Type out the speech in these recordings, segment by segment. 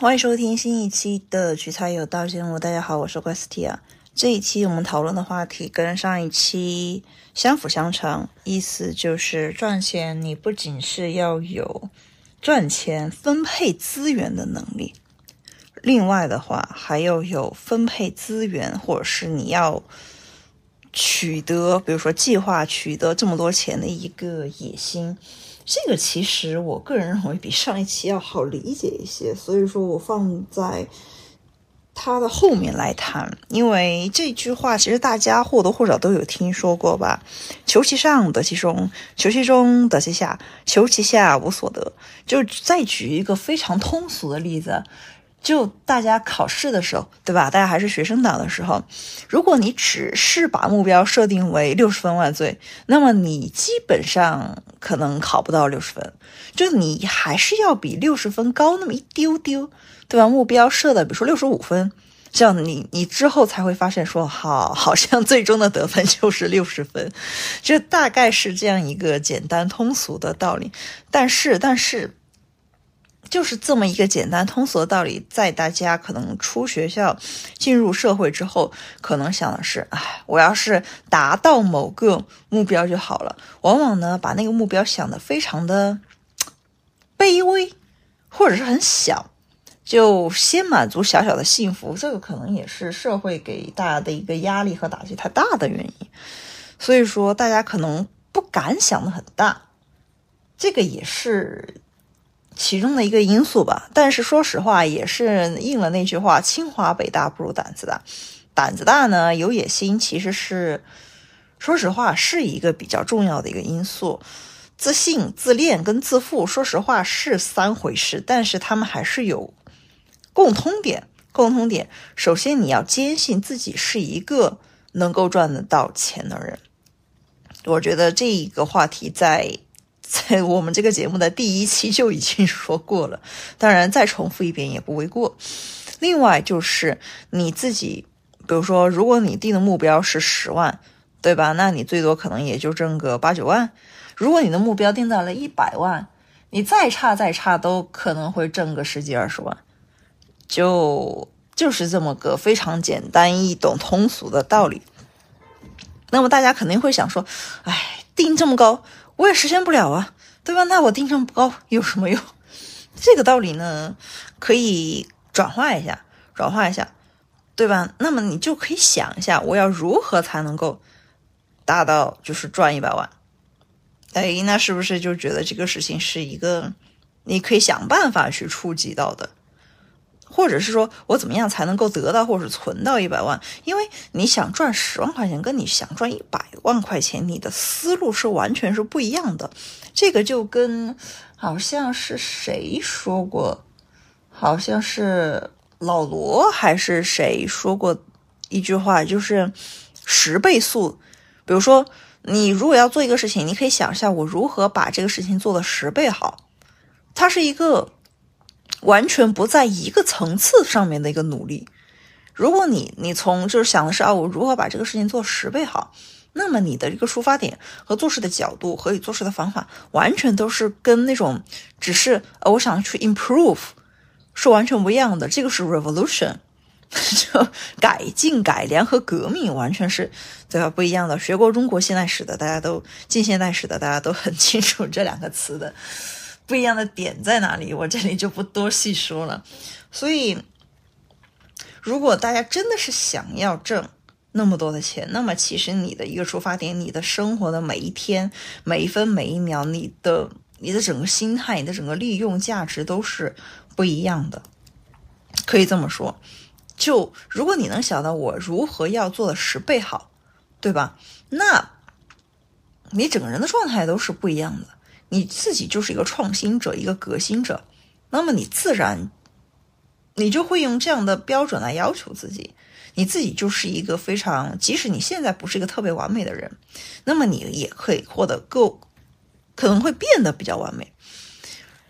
欢迎收听新一期的《取材有道》节目。大家好，我是 Westia。这一期我们讨论的话题跟上一期相辅相成，意思就是赚钱，你不仅是要有赚钱分配资源的能力，另外的话还要有分配资源，或者是你要取得，比如说计划取得这么多钱的一个野心。这个其实我个人认为比上一期要好理解一些，所以说我放在它的后面来谈。因为这句话其实大家或多或少都有听说过吧？“求其上得其中，求其中得其下，求其下无所得。”就再举一个非常通俗的例子。就大家考试的时候，对吧？大家还是学生党的时候，如果你只是把目标设定为六十分万岁，那么你基本上可能考不到六十分，就你还是要比六十分高那么一丢丢，对吧？目标设的，比如说六十五分，这样你你之后才会发现说，好，好像最终的得分 就是六十分，这大概是这样一个简单通俗的道理。但是，但是。就是这么一个简单通俗的道理，在大家可能出学校、进入社会之后，可能想的是：哎，我要是达到某个目标就好了。往往呢，把那个目标想的非常的卑微，或者是很小，就先满足小小的幸福。这个可能也是社会给大家的一个压力和打击太大的原因。所以说，大家可能不敢想的很大，这个也是。其中的一个因素吧，但是说实话，也是应了那句话：“清华北大不如胆子大。”胆子大呢，有野心，其实是说实话是一个比较重要的一个因素。自信、自恋跟自负，说实话是三回事，但是他们还是有共通点。共通点，首先你要坚信自己是一个能够赚得到钱的人。我觉得这一个话题在。在我们这个节目的第一期就已经说过了，当然再重复一遍也不为过。另外就是你自己，比如说，如果你定的目标是十万，对吧？那你最多可能也就挣个八九万。如果你的目标定在了一百万，你再差再差都可能会挣个十几二十万。就就是这么个非常简单易懂通俗的道理。那么大家肯定会想说，哎，定这么高。我也实现不了啊，对吧？那我定这么高有什么用？这个道理呢，可以转化一下，转化一下，对吧？那么你就可以想一下，我要如何才能够达到就是赚一百万？哎，那是不是就觉得这个事情是一个你可以想办法去触及到的？或者是说我怎么样才能够得到或者存到一百万？因为你想赚十万块钱，跟你想赚一百万块钱，你的思路是完全是不一样的。这个就跟好像是谁说过，好像是老罗还是谁说过一句话，就是十倍速。比如说，你如果要做一个事情，你可以想一下我如何把这个事情做的十倍好。它是一个。完全不在一个层次上面的一个努力。如果你你从就是想的是啊，我如何把这个事情做十倍好，那么你的一个出发点和做事的角度和你做事的方法，完全都是跟那种只是呃我想去 improve 是完全不一样的。这个是 revolution，就改进、改良和革命，完全是对吧？不一样的。学过中国现代史的，大家都近现代史的，大家都很清楚这两个词的。不一样的点在哪里？我这里就不多细说了。所以，如果大家真的是想要挣那么多的钱，那么其实你的一个出发点，你的生活的每一天、每一分每一秒，你的你的整个心态、你的整个利用价值都是不一样的。可以这么说，就如果你能想到我如何要做的十倍好，对吧？那你整个人的状态都是不一样的。你自己就是一个创新者，一个革新者，那么你自然，你就会用这样的标准来要求自己。你自己就是一个非常，即使你现在不是一个特别完美的人，那么你也可以获得够，可能会变得比较完美。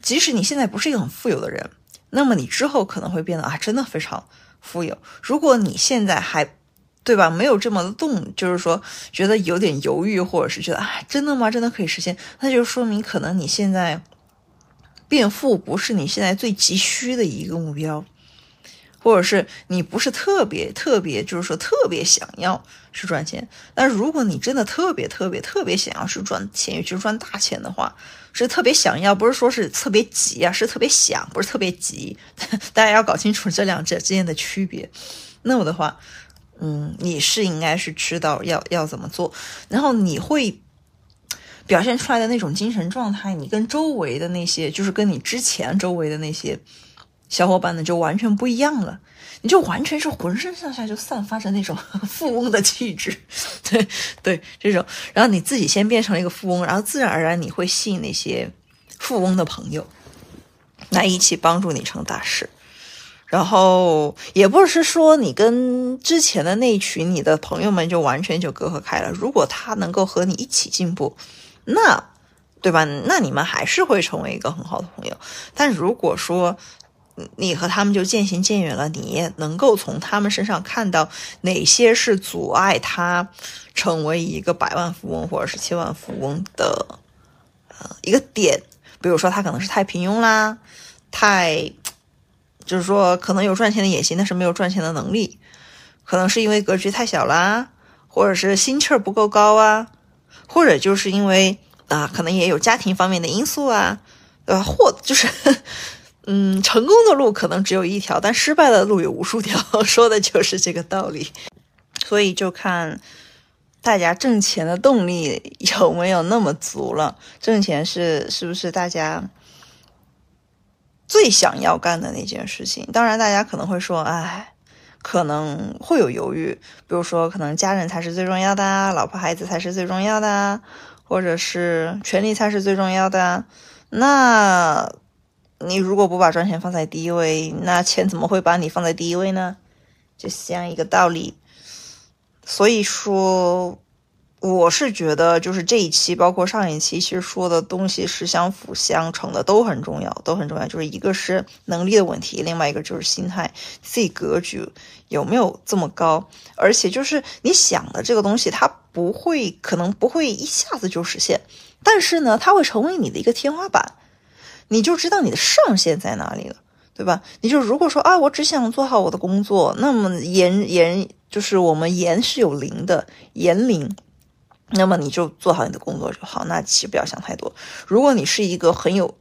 即使你现在不是一个很富有的人，那么你之后可能会变得啊，真的非常富有。如果你现在还对吧？没有这么的动，就是说觉得有点犹豫，或者是觉得啊，真的吗？真的可以实现？那就说明可能你现在变富不是你现在最急需的一个目标。或者是你不是特别特别，就是说特别想要去赚钱，但如果你真的特别特别特别想要去赚钱，尤其是赚大钱的话，是特别想要，不是说是特别急啊，是特别想，不是特别急。大家要搞清楚这两者之间的区别。那么的话，嗯，你是应该是知道要要怎么做，然后你会表现出来的那种精神状态，你跟周围的那些，就是跟你之前周围的那些。小伙伴呢就完全不一样了，你就完全是浑身上下就散发着那种 富翁的气质，对对，这种，然后你自己先变成了一个富翁，然后自然而然你会吸引那些富翁的朋友来一起帮助你成大事，然后也不是说你跟之前的那一群你的朋友们就完全就隔阂开了，如果他能够和你一起进步，那对吧？那你们还是会成为一个很好的朋友，但如果说。你和他们就渐行渐远了。你也能够从他们身上看到哪些是阻碍他成为一个百万富翁或者是千万富翁的呃一个点。比如说，他可能是太平庸啦，太就是说可能有赚钱的野心，但是没有赚钱的能力。可能是因为格局太小啦，或者是心气儿不够高啊，或者就是因为啊，可能也有家庭方面的因素啊，对吧？或就是。嗯，成功的路可能只有一条，但失败的路有无数条，说的就是这个道理。所以就看大家挣钱的动力有没有那么足了。挣钱是是不是大家最想要干的那件事情？当然，大家可能会说，哎，可能会有犹豫，比如说，可能家人才是最重要的，老婆孩子才是最重要的，或者是权力才是最重要的。那。你如果不把赚钱放在第一位，那钱怎么会把你放在第一位呢？就像一个道理。所以说，我是觉得，就是这一期，包括上一期，其实说的东西是相辅相成的，都很重要，都很重要。就是一个是能力的问题，另外一个就是心态，自己格局有没有这么高，而且就是你想的这个东西，它不会，可能不会一下子就实现，但是呢，它会成为你的一个天花板。你就知道你的上限在哪里了，对吧？你就如果说啊，我只想做好我的工作，那么言言就是我们言是有灵的，言灵，那么你就做好你的工作就好。那其实不要想太多。如果你是一个很有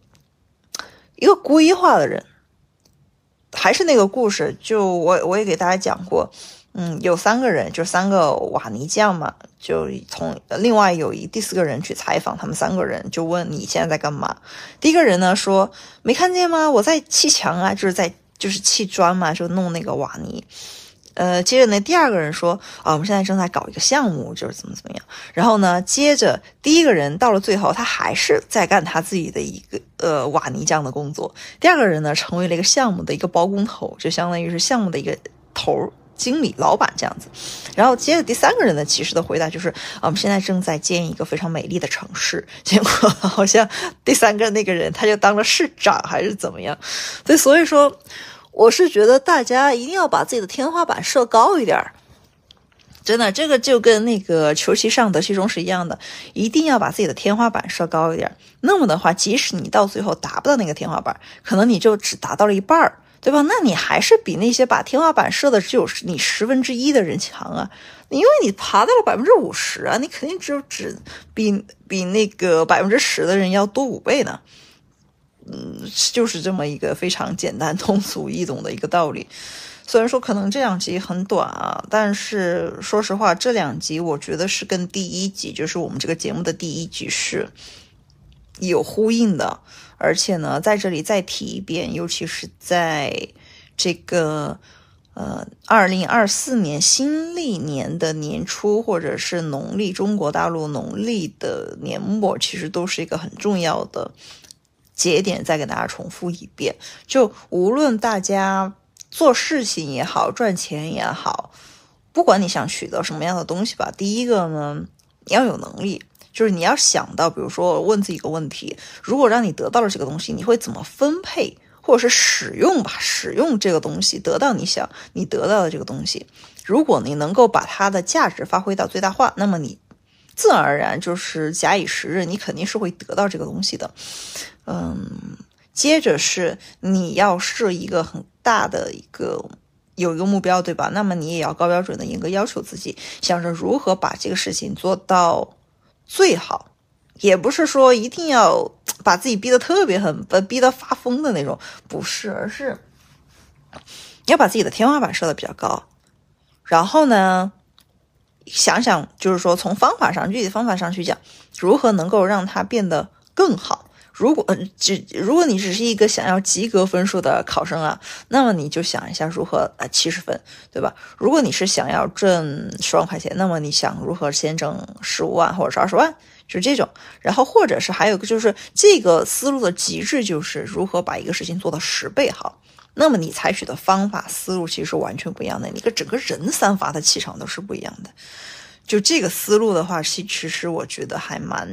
一个规划的人，还是那个故事，就我我也给大家讲过。嗯，有三个人，就三个瓦泥匠嘛，就从另外有一第四个人去采访他们三个人，就问你现在在干嘛？第一个人呢说没看见吗？我在砌墙啊，就是在就是砌砖嘛，就弄那个瓦泥。呃，接着呢，第二个人说啊，我们现在正在搞一个项目，就是怎么怎么样。然后呢，接着第一个人到了最后，他还是在干他自己的一个呃瓦泥匠的工作。第二个人呢，成为了一个项目的一个包工头，就相当于是项目的一个头。经理、老板这样子，然后接着第三个人呢其实的回答就是：啊，我们现在正在建一个非常美丽的城市。结果好像第三个那个人他就当了市长还是怎么样？所以，所以说我是觉得大家一定要把自己的天花板设高一点儿。真的，这个就跟那个求其上得其中是一样的，一定要把自己的天花板设高一点。那么的话，即使你到最后达不到那个天花板，可能你就只达到了一半儿。对吧？那你还是比那些把天花板设的只有你十分之一的人强啊！因为你爬到了百分之五十啊，你肯定只有只比比那个百分之十的人要多五倍呢。嗯，就是这么一个非常简单、通俗易懂的一个道理。虽然说可能这两集很短啊，但是说实话，这两集我觉得是跟第一集，就是我们这个节目的第一集是有呼应的。而且呢，在这里再提一遍，尤其是在这个呃二零二四年新历年的年初，或者是农历中国大陆农历的年末，其实都是一个很重要的节点。再给大家重复一遍，就无论大家做事情也好，赚钱也好，不管你想取得什么样的东西吧，第一个呢，你要有能力。就是你要想到，比如说问自己一个问题：如果让你得到了这个东西，你会怎么分配，或者是使用吧？使用这个东西得到你想你得到的这个东西，如果你能够把它的价值发挥到最大化，那么你自然而然就是假以时日，你肯定是会得到这个东西的。嗯，接着是你要设一个很大的一个有一个目标，对吧？那么你也要高标准的严格要求自己，想着如何把这个事情做到最好，也不是说一定要把自己逼得特别狠，逼得发疯的那种，不是，而是要把自己的天花板设的比较高，然后呢？想想，就是说，从方法上，具体方法上去讲，如何能够让它变得更好。如果只如果你只是一个想要及格分数的考生啊，那么你就想一下如何啊七十分，对吧？如果你是想要挣十万块钱，那么你想如何先挣十五万或者是二十万，就这种。然后或者是还有个就是这个思路的极致，就是如何把一个事情做到十倍好。那么你采取的方法思路其实是完全不一样的，你个整个人散发的气场都是不一样的。就这个思路的话，其实我觉得还蛮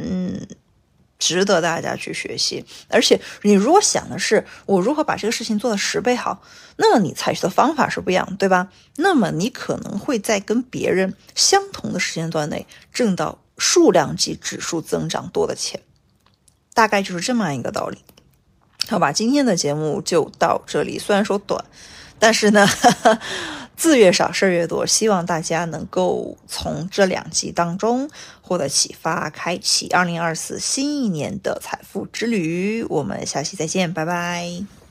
值得大家去学习。而且你如果想的是我如何把这个事情做到十倍好，那么你采取的方法是不一样，对吧？那么你可能会在跟别人相同的时间段内挣到数量级指数增长多的钱，大概就是这么样一个道理。好吧，今天的节目就到这里。虽然说短，但是呢，字越少事儿越多。希望大家能够从这两集当中获得启发，开启二零二四新一年的财富之旅。我们下期再见，拜拜。